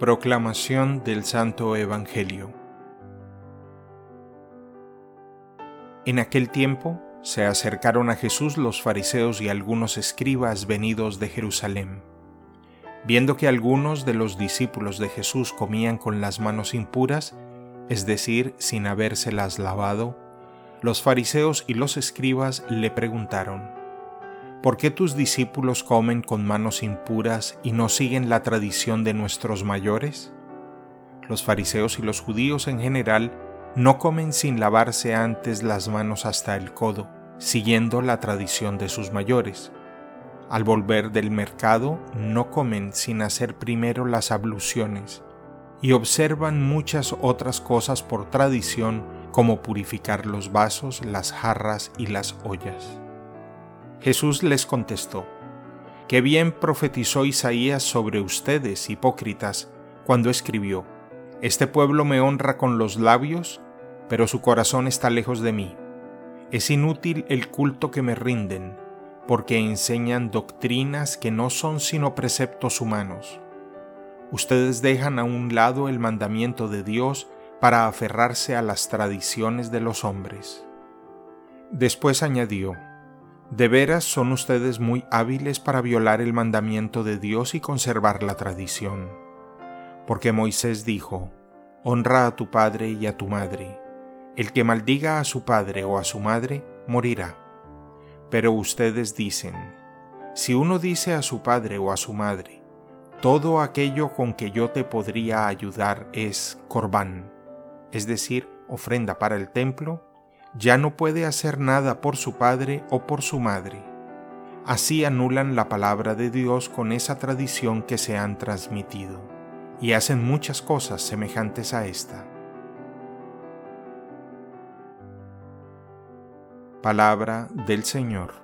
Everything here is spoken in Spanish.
Proclamación del Santo Evangelio En aquel tiempo se acercaron a Jesús los fariseos y algunos escribas venidos de Jerusalén. Viendo que algunos de los discípulos de Jesús comían con las manos impuras, es decir, sin habérselas lavado, los fariseos y los escribas le preguntaron, ¿por qué tus discípulos comen con manos impuras y no siguen la tradición de nuestros mayores? Los fariseos y los judíos en general no comen sin lavarse antes las manos hasta el codo, siguiendo la tradición de sus mayores. Al volver del mercado no comen sin hacer primero las abluciones y observan muchas otras cosas por tradición como purificar los vasos, las jarras y las ollas. Jesús les contestó, Qué bien profetizó Isaías sobre ustedes, hipócritas, cuando escribió, Este pueblo me honra con los labios, pero su corazón está lejos de mí. Es inútil el culto que me rinden, porque enseñan doctrinas que no son sino preceptos humanos. Ustedes dejan a un lado el mandamiento de Dios para aferrarse a las tradiciones de los hombres. Después añadió, de veras son ustedes muy hábiles para violar el mandamiento de Dios y conservar la tradición. Porque Moisés dijo, Honra a tu padre y a tu madre. El que maldiga a su padre o a su madre, morirá. Pero ustedes dicen, si uno dice a su padre o a su madre, todo aquello con que yo te podría ayudar es corbán, es decir, ofrenda para el templo, ya no puede hacer nada por su padre o por su madre. Así anulan la palabra de Dios con esa tradición que se han transmitido, y hacen muchas cosas semejantes a esta. Palabra del Señor.